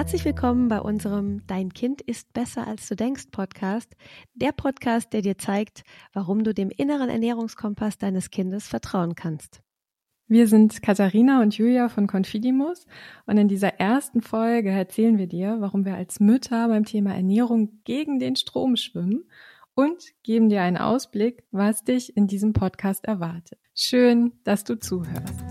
Herzlich willkommen bei unserem Dein Kind ist besser als du denkst Podcast. Der Podcast, der dir zeigt, warum du dem inneren Ernährungskompass deines Kindes vertrauen kannst. Wir sind Katharina und Julia von Confidimus und in dieser ersten Folge erzählen wir dir, warum wir als Mütter beim Thema Ernährung gegen den Strom schwimmen und geben dir einen Ausblick, was dich in diesem Podcast erwartet. Schön, dass du zuhörst.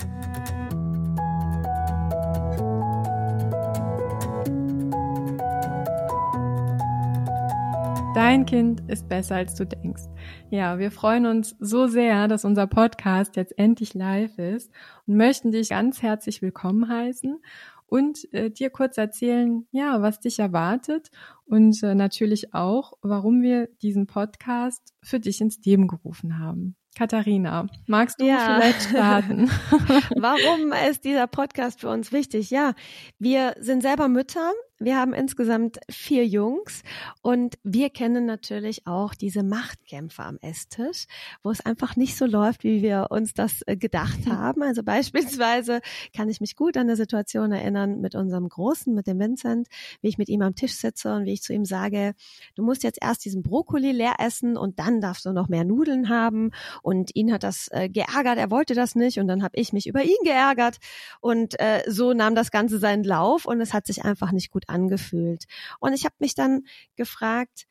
Dein Kind ist besser, als du denkst. Ja, wir freuen uns so sehr, dass unser Podcast jetzt endlich live ist und möchten dich ganz herzlich willkommen heißen und äh, dir kurz erzählen, ja, was dich erwartet und äh, natürlich auch, warum wir diesen Podcast für dich ins Leben gerufen haben. Katharina, magst du ja. vielleicht starten? Warum ist dieser Podcast für uns wichtig? Ja, wir sind selber Mütter. Wir haben insgesamt vier Jungs und wir kennen natürlich auch diese Machtkämpfe am Esstisch, wo es einfach nicht so läuft, wie wir uns das äh, gedacht haben. Also beispielsweise kann ich mich gut an eine Situation erinnern mit unserem Großen, mit dem Vincent, wie ich mit ihm am Tisch sitze und wie ich zu ihm sage, du musst jetzt erst diesen Brokkoli leer essen und dann darfst du noch mehr Nudeln haben und ihn hat das äh, geärgert, er wollte das nicht und dann habe ich mich über ihn geärgert und äh, so nahm das Ganze seinen Lauf und es hat sich einfach nicht gut angefühlt. Und ich habe mich dann gefragt,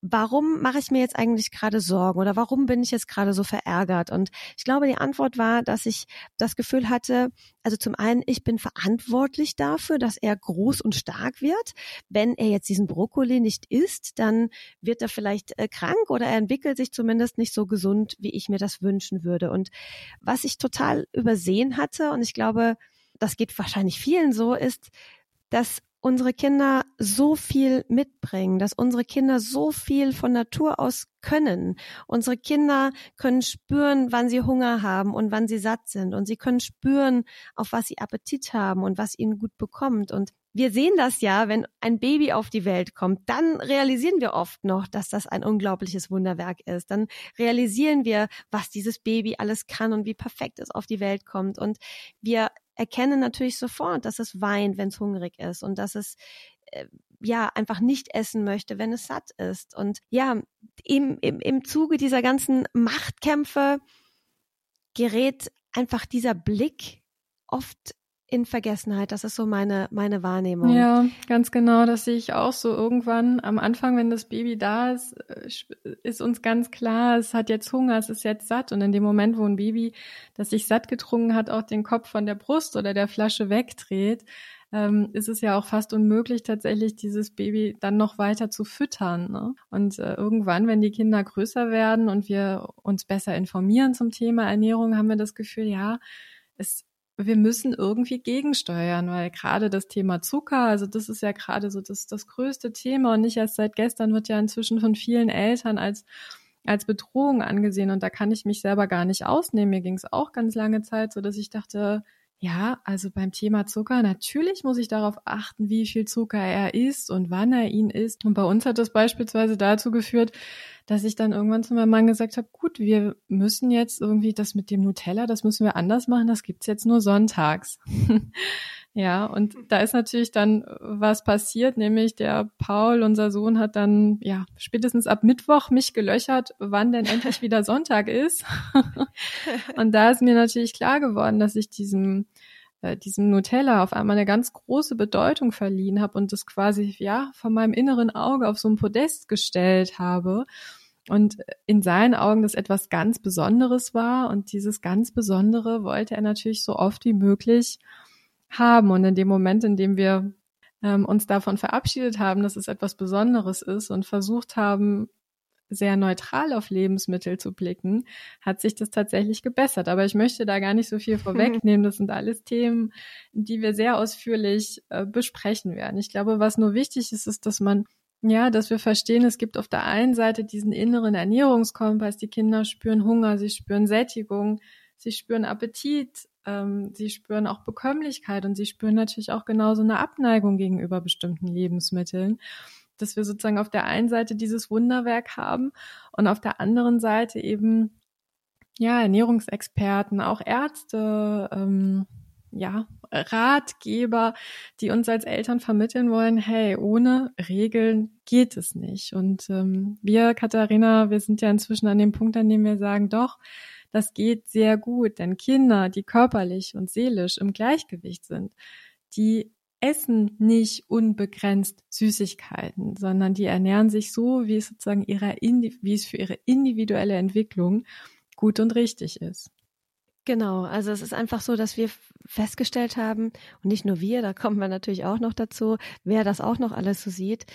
warum mache ich mir jetzt eigentlich gerade Sorgen oder warum bin ich jetzt gerade so verärgert? Und ich glaube, die Antwort war, dass ich das Gefühl hatte, also zum einen, ich bin verantwortlich dafür, dass er groß und stark wird. Wenn er jetzt diesen Brokkoli nicht isst, dann wird er vielleicht äh, krank oder er entwickelt sich zumindest nicht so gesund, wie ich mir das wünschen würde. Und was ich total übersehen hatte, und ich glaube, das geht wahrscheinlich vielen so, ist, dass unsere Kinder so viel mitbringen, dass unsere Kinder so viel von Natur aus können. Unsere Kinder können spüren, wann sie Hunger haben und wann sie satt sind. Und sie können spüren, auf was sie Appetit haben und was ihnen gut bekommt. Und wir sehen das ja, wenn ein Baby auf die Welt kommt, dann realisieren wir oft noch, dass das ein unglaubliches Wunderwerk ist. Dann realisieren wir, was dieses Baby alles kann und wie perfekt es auf die Welt kommt. Und wir erkennen natürlich sofort, dass es weint, wenn es hungrig ist und dass es äh, ja einfach nicht essen möchte, wenn es satt ist. Und ja, im, im, im Zuge dieser ganzen Machtkämpfe gerät einfach dieser Blick oft in Vergessenheit. Das ist so meine, meine Wahrnehmung. Ja, ganz genau. Das sehe ich auch so irgendwann. Am Anfang, wenn das Baby da ist, äh, ist uns ganz klar, es hat jetzt Hunger, es ist jetzt satt. Und in dem Moment, wo ein Baby, das sich satt getrunken hat, auch den Kopf von der Brust oder der Flasche wegdreht, ähm, ist es ja auch fast unmöglich, tatsächlich dieses Baby dann noch weiter zu füttern. Ne? Und äh, irgendwann, wenn die Kinder größer werden und wir uns besser informieren zum Thema Ernährung, haben wir das Gefühl, ja, es wir müssen irgendwie gegensteuern, weil gerade das Thema Zucker, also das ist ja gerade so das, das größte Thema und nicht erst seit gestern wird ja inzwischen von vielen Eltern als als Bedrohung angesehen und da kann ich mich selber gar nicht ausnehmen. Mir ging es auch ganz lange Zeit so, dass ich dachte, ja, also beim Thema Zucker, natürlich muss ich darauf achten, wie viel Zucker er isst und wann er ihn isst. Und bei uns hat das beispielsweise dazu geführt, dass ich dann irgendwann zu meinem Mann gesagt habe, gut, wir müssen jetzt irgendwie das mit dem Nutella, das müssen wir anders machen, das gibt's jetzt nur sonntags. Ja, und da ist natürlich dann was passiert, nämlich der Paul, unser Sohn, hat dann ja spätestens ab Mittwoch mich gelöchert, wann denn endlich wieder Sonntag ist. und da ist mir natürlich klar geworden, dass ich diesem äh, diesem Nutella auf einmal eine ganz große Bedeutung verliehen habe und das quasi ja von meinem inneren Auge auf so ein Podest gestellt habe und in seinen Augen das etwas ganz Besonderes war und dieses ganz Besondere wollte er natürlich so oft wie möglich haben und in dem Moment, in dem wir ähm, uns davon verabschiedet haben, dass es etwas Besonderes ist und versucht haben, sehr neutral auf Lebensmittel zu blicken, hat sich das tatsächlich gebessert. Aber ich möchte da gar nicht so viel vorwegnehmen. Das sind alles Themen, die wir sehr ausführlich äh, besprechen werden. Ich glaube, was nur wichtig ist, ist, dass man ja, dass wir verstehen, es gibt auf der einen Seite diesen inneren Ernährungskompass. Die Kinder spüren Hunger, sie spüren Sättigung, sie spüren Appetit, ähm, sie spüren auch Bekömmlichkeit und sie spüren natürlich auch genauso eine Abneigung gegenüber bestimmten Lebensmitteln dass wir sozusagen auf der einen Seite dieses Wunderwerk haben und auf der anderen Seite eben ja Ernährungsexperten, auch Ärzte, ähm, ja, Ratgeber, die uns als Eltern vermitteln wollen, hey, ohne Regeln geht es nicht. Und ähm, wir, Katharina, wir sind ja inzwischen an dem Punkt, an dem wir sagen, doch, das geht sehr gut, denn Kinder, die körperlich und seelisch im Gleichgewicht sind, die essen nicht unbegrenzt Süßigkeiten, sondern die ernähren sich so, wie es sozusagen ihrer, wie es für ihre individuelle Entwicklung gut und richtig ist. Genau, also es ist einfach so, dass wir festgestellt haben, und nicht nur wir, da kommen wir natürlich auch noch dazu, wer das auch noch alles so sieht,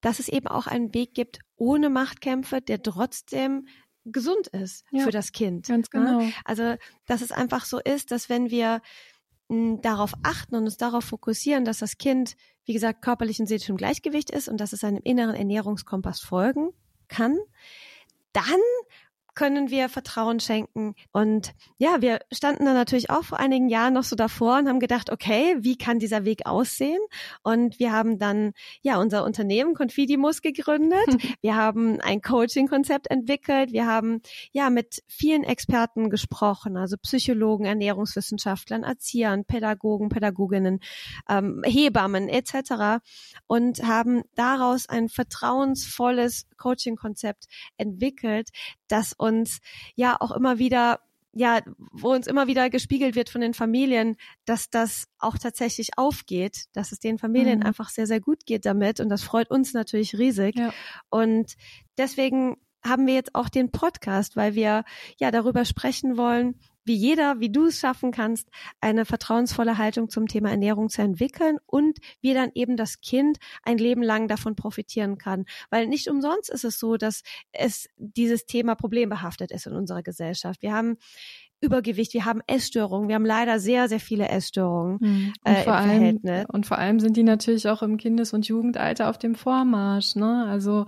dass es eben auch einen Weg gibt ohne Machtkämpfe, der trotzdem gesund ist ja, für das Kind. Ganz ne? genau. Also, dass es einfach so ist, dass wenn wir hm, darauf achten und uns darauf fokussieren, dass das Kind, wie gesagt, körperlich und seelisch im Gleichgewicht ist und dass es seinem inneren Ernährungskompass folgen kann, dann können wir Vertrauen schenken. Und ja, wir standen da natürlich auch vor einigen Jahren noch so davor und haben gedacht, okay, wie kann dieser Weg aussehen? Und wir haben dann ja unser Unternehmen Confidimus gegründet. Wir haben ein Coaching-Konzept entwickelt. Wir haben ja mit vielen Experten gesprochen, also Psychologen, Ernährungswissenschaftlern, Erziehern, Pädagogen, Pädagoginnen, ähm, Hebammen etc. und haben daraus ein vertrauensvolles Coaching-Konzept entwickelt, das uns ja auch immer wieder ja, wo uns immer wieder gespiegelt wird von den Familien, dass das auch tatsächlich aufgeht, dass es den Familien mhm. einfach sehr, sehr gut geht damit. Und das freut uns natürlich riesig. Ja. Und deswegen haben wir jetzt auch den Podcast, weil wir ja darüber sprechen wollen, wie jeder, wie du es schaffen kannst, eine vertrauensvolle Haltung zum Thema Ernährung zu entwickeln und wie dann eben das Kind ein Leben lang davon profitieren kann. Weil nicht umsonst ist es so, dass es dieses Thema problembehaftet ist in unserer Gesellschaft. Wir haben Übergewicht, wir haben Essstörungen, wir haben leider sehr, sehr viele Essstörungen mhm. äh, im allem, Verhältnis. Und vor allem sind die natürlich auch im Kindes- und Jugendalter auf dem Vormarsch. Ne? Also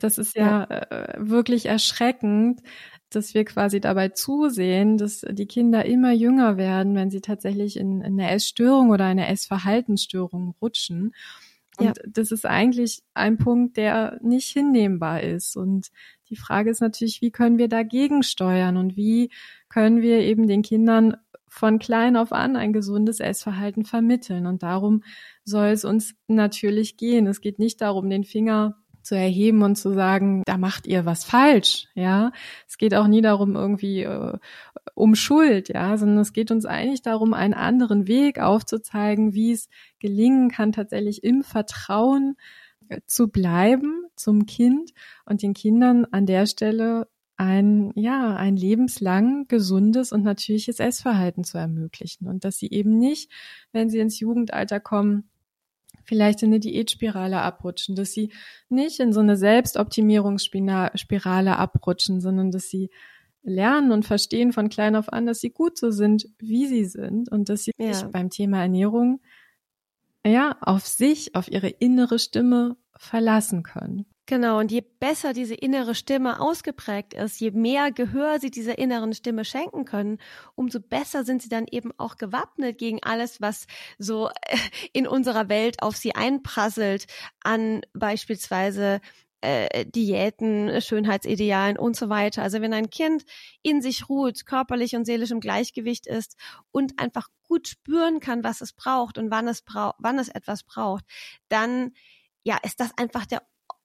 das ist ja, ja. Äh, wirklich erschreckend, dass wir quasi dabei zusehen, dass die Kinder immer jünger werden, wenn sie tatsächlich in, in eine Essstörung oder eine Essverhaltensstörung rutschen. Und ja. das ist eigentlich ein Punkt, der nicht hinnehmbar ist. Und die Frage ist natürlich, wie können wir dagegen steuern und wie können wir eben den Kindern von klein auf an ein gesundes Essverhalten vermitteln. Und darum soll es uns natürlich gehen. Es geht nicht darum, den Finger zu erheben und zu sagen, da macht ihr was falsch, ja. Es geht auch nie darum irgendwie äh, um Schuld, ja, sondern es geht uns eigentlich darum, einen anderen Weg aufzuzeigen, wie es gelingen kann, tatsächlich im Vertrauen äh, zu bleiben zum Kind und den Kindern an der Stelle ein, ja, ein lebenslang gesundes und natürliches Essverhalten zu ermöglichen und dass sie eben nicht, wenn sie ins Jugendalter kommen, vielleicht in eine Diätspirale abrutschen, dass sie nicht in so eine Selbstoptimierungsspirale abrutschen, sondern dass sie lernen und verstehen von klein auf an, dass sie gut so sind, wie sie sind und dass sie ja. sich beim Thema Ernährung ja auf sich, auf ihre innere Stimme verlassen können. Genau, und je besser diese innere Stimme ausgeprägt ist, je mehr Gehör sie dieser inneren Stimme schenken können, umso besser sind sie dann eben auch gewappnet gegen alles, was so äh, in unserer Welt auf sie einprasselt, an beispielsweise äh, Diäten, Schönheitsidealen und so weiter. Also wenn ein Kind in sich ruht, körperlich und seelisch im Gleichgewicht ist und einfach gut spüren kann, was es braucht und wann es braucht, wann es etwas braucht, dann ja, ist das einfach der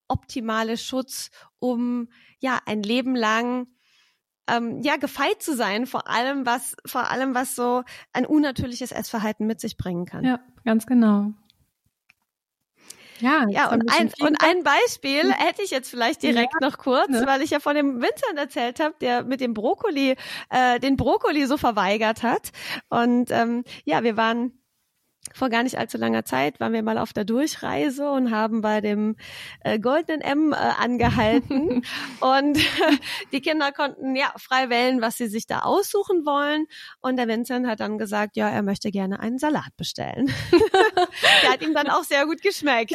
optimale Schutz, um ja ein Leben lang ähm, ja gefeit zu sein vor allem was vor allem was so ein unnatürliches Essverhalten mit sich bringen kann. Ja, ganz genau. Ja, ja und ein, und ein Beispiel hätte ich jetzt vielleicht direkt ja, noch kurz, ne? weil ich ja von dem Vincent erzählt habe, der mit dem Brokkoli, äh, den Brokkoli so verweigert hat. Und ähm, ja, wir waren vor gar nicht allzu langer Zeit waren wir mal auf der Durchreise und haben bei dem äh, Goldenen M äh, angehalten und die Kinder konnten ja frei wählen, was sie sich da aussuchen wollen und der Vincent hat dann gesagt, ja, er möchte gerne einen Salat bestellen. der hat ihm dann auch sehr gut geschmeckt.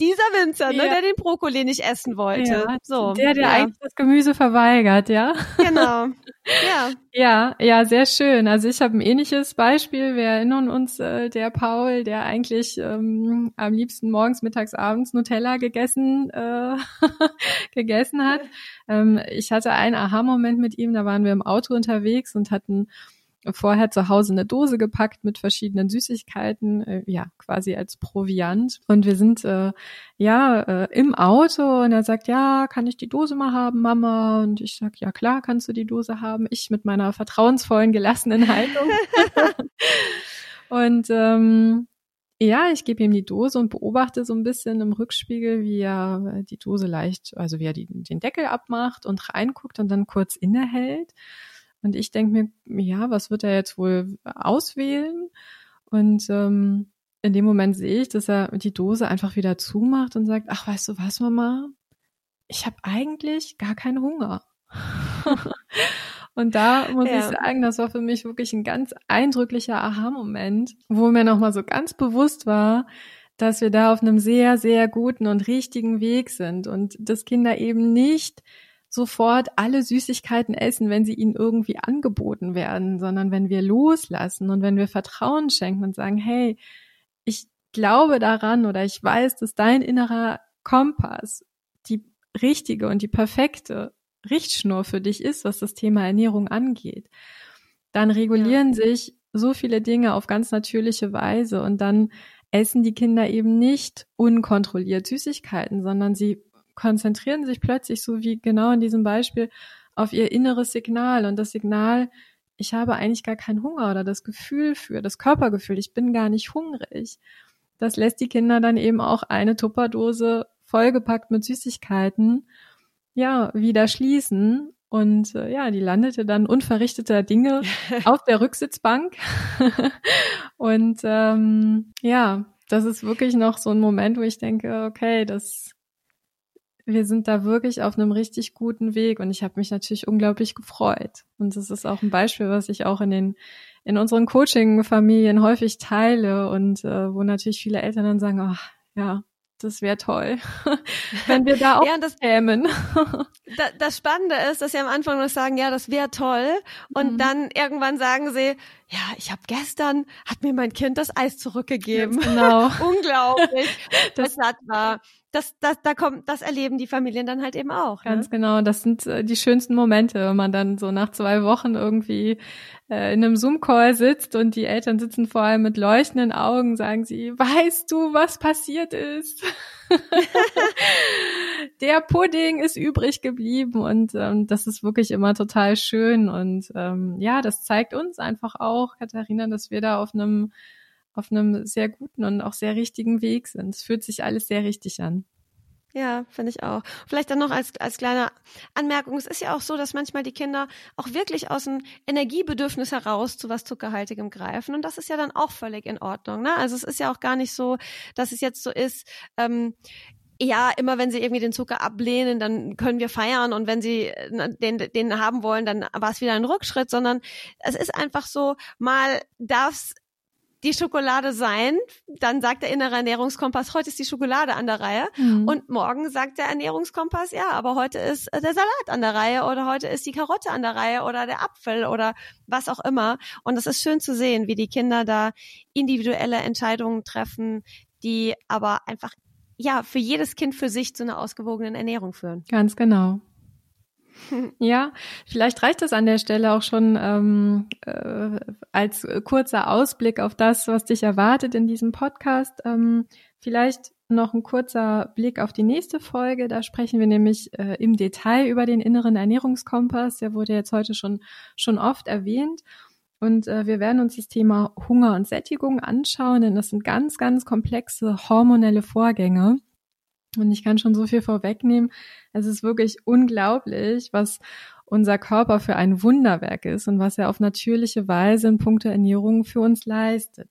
Dieser Vincent, ne, ja. der den Brokkoli nicht essen wollte. Ja, so, der, der ja. eigentlich das Gemüse verweigert, ja. Genau. Ja. Ja, ja, sehr schön. Also ich habe ein ähnliches Beispiel. Wir erinnern uns, äh, der Paul, der eigentlich ähm, am liebsten morgens, mittags, abends Nutella gegessen, äh, gegessen hat. Ähm, ich hatte einen Aha-Moment mit ihm, da waren wir im Auto unterwegs und hatten vorher zu Hause eine Dose gepackt mit verschiedenen Süßigkeiten, äh, ja, quasi als Proviant. Und wir sind äh, ja äh, im Auto und er sagt, ja, kann ich die Dose mal haben, Mama? Und ich sag, ja klar, kannst du die Dose haben. Ich mit meiner vertrauensvollen, gelassenen Haltung. und ähm, ja, ich gebe ihm die Dose und beobachte so ein bisschen im Rückspiegel, wie er die Dose leicht, also wie er die, den Deckel abmacht und reinguckt und dann kurz innehält. Und ich denke mir, ja, was wird er jetzt wohl auswählen? Und ähm, in dem Moment sehe ich, dass er die Dose einfach wieder zumacht und sagt, ach, weißt du was, Mama? Ich habe eigentlich gar keinen Hunger. Und da muss ja. ich sagen, das war für mich wirklich ein ganz eindrücklicher Aha-Moment, wo mir nochmal so ganz bewusst war, dass wir da auf einem sehr, sehr guten und richtigen Weg sind und dass Kinder eben nicht sofort alle Süßigkeiten essen, wenn sie ihnen irgendwie angeboten werden, sondern wenn wir loslassen und wenn wir Vertrauen schenken und sagen, hey, ich glaube daran oder ich weiß, dass dein innerer Kompass die richtige und die perfekte Richtschnur für dich ist, was das Thema Ernährung angeht, dann regulieren ja. sich so viele Dinge auf ganz natürliche Weise und dann essen die Kinder eben nicht unkontrolliert Süßigkeiten, sondern sie konzentrieren sich plötzlich, so wie genau in diesem Beispiel, auf ihr inneres Signal und das Signal, ich habe eigentlich gar keinen Hunger oder das Gefühl für, das Körpergefühl, ich bin gar nicht hungrig. Das lässt die Kinder dann eben auch eine Tupperdose vollgepackt mit Süßigkeiten ja, wieder schließen. Und äh, ja, die landete dann unverrichteter Dinge auf der Rücksitzbank. und ähm, ja, das ist wirklich noch so ein Moment, wo ich denke, okay, das wir sind da wirklich auf einem richtig guten Weg und ich habe mich natürlich unglaublich gefreut. Und das ist auch ein Beispiel, was ich auch in den in unseren Coaching-Familien häufig teile und äh, wo natürlich viele Eltern dann sagen, ach ja, das wäre toll, wenn wir da auch ja, das, kämen. da, das Spannende ist, dass sie am Anfang noch sagen, ja, das wäre toll. Und mhm. dann irgendwann sagen sie, ja, ich habe gestern, hat mir mein Kind das Eis zurückgegeben. genau. Unglaublich. Das, das war das, das, da kommt, das erleben die Familien dann halt eben auch. Ne? Ganz genau. Das sind äh, die schönsten Momente, wenn man dann so nach zwei Wochen irgendwie äh, in einem Zoom-Call sitzt und die Eltern sitzen vor allem mit leuchtenden Augen, sagen sie, weißt du, was passiert ist? Der Pudding ist übrig geblieben und ähm, das ist wirklich immer total schön und ähm, ja, das zeigt uns einfach auch, Katharina, dass wir da auf einem auf einem sehr guten und auch sehr richtigen Weg sind. Es fühlt sich alles sehr richtig an. Ja, finde ich auch. Vielleicht dann noch als, als kleine Anmerkung. Es ist ja auch so, dass manchmal die Kinder auch wirklich aus dem Energiebedürfnis heraus zu was Zuckerhaltigem greifen. Und das ist ja dann auch völlig in Ordnung. Ne? Also es ist ja auch gar nicht so, dass es jetzt so ist, ähm, ja, immer wenn sie irgendwie den Zucker ablehnen, dann können wir feiern und wenn sie den, den haben wollen, dann war es wieder ein Rückschritt, sondern es ist einfach so, mal darf die Schokolade sein, dann sagt der innere Ernährungskompass, heute ist die Schokolade an der Reihe mhm. und morgen sagt der Ernährungskompass, ja, aber heute ist äh, der Salat an der Reihe oder heute ist die Karotte an der Reihe oder der Apfel oder was auch immer. Und es ist schön zu sehen, wie die Kinder da individuelle Entscheidungen treffen, die aber einfach ja für jedes Kind für sich zu einer ausgewogenen Ernährung führen. Ganz genau. Ja, vielleicht reicht es an der Stelle auch schon ähm, äh, als kurzer Ausblick auf das, was dich erwartet in diesem Podcast. Ähm, vielleicht noch ein kurzer Blick auf die nächste Folge. Da sprechen wir nämlich äh, im Detail über den inneren Ernährungskompass. Der wurde jetzt heute schon, schon oft erwähnt. Und äh, wir werden uns das Thema Hunger und Sättigung anschauen, denn das sind ganz, ganz komplexe hormonelle Vorgänge. Und ich kann schon so viel vorwegnehmen. Es ist wirklich unglaublich, was unser Körper für ein Wunderwerk ist und was er auf natürliche Weise in puncto Ernährung für uns leistet.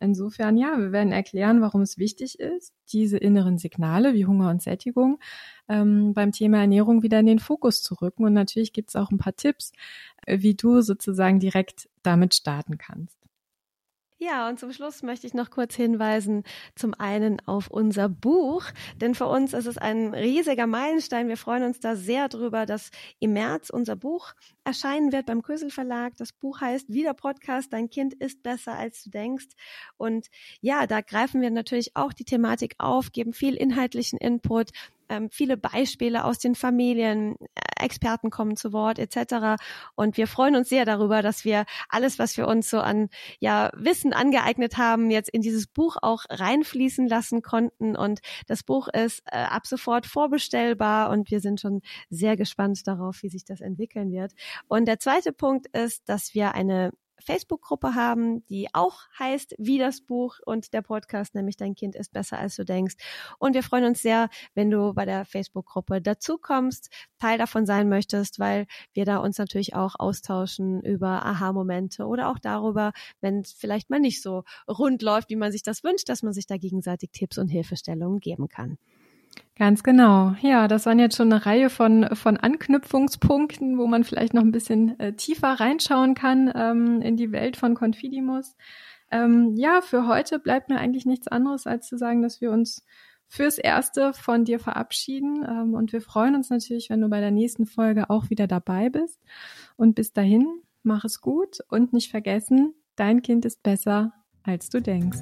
Insofern, ja, wir werden erklären, warum es wichtig ist, diese inneren Signale wie Hunger und Sättigung ähm, beim Thema Ernährung wieder in den Fokus zu rücken. Und natürlich gibt es auch ein paar Tipps, äh, wie du sozusagen direkt damit starten kannst. Ja, und zum Schluss möchte ich noch kurz hinweisen, zum einen auf unser Buch, denn für uns ist es ein riesiger Meilenstein. Wir freuen uns da sehr drüber, dass im März unser Buch erscheinen wird beim Kösel Verlag. Das Buch heißt Wieder Podcast, dein Kind ist besser als du denkst. Und ja, da greifen wir natürlich auch die Thematik auf, geben viel inhaltlichen Input, ähm, viele Beispiele aus den Familien, Experten kommen zu Wort etc. Und wir freuen uns sehr darüber, dass wir alles, was wir uns so an ja Wissen angeeignet haben, jetzt in dieses Buch auch reinfließen lassen konnten. Und das Buch ist äh, ab sofort vorbestellbar und wir sind schon sehr gespannt darauf, wie sich das entwickeln wird. Und der zweite Punkt ist, dass wir eine Facebook-Gruppe haben, die auch heißt wie das Buch und der Podcast, nämlich Dein Kind ist besser als du denkst. Und wir freuen uns sehr, wenn du bei der Facebook-Gruppe dazu kommst, Teil davon sein möchtest, weil wir da uns natürlich auch austauschen über Aha-Momente oder auch darüber, wenn es vielleicht mal nicht so rund läuft, wie man sich das wünscht, dass man sich da gegenseitig Tipps und Hilfestellungen geben kann. Ganz genau. Ja, das waren jetzt schon eine Reihe von, von Anknüpfungspunkten, wo man vielleicht noch ein bisschen äh, tiefer reinschauen kann ähm, in die Welt von Confidimus. Ähm, ja, für heute bleibt mir eigentlich nichts anderes, als zu sagen, dass wir uns fürs Erste von dir verabschieden. Ähm, und wir freuen uns natürlich, wenn du bei der nächsten Folge auch wieder dabei bist. Und bis dahin, mach es gut und nicht vergessen, dein Kind ist besser, als du denkst.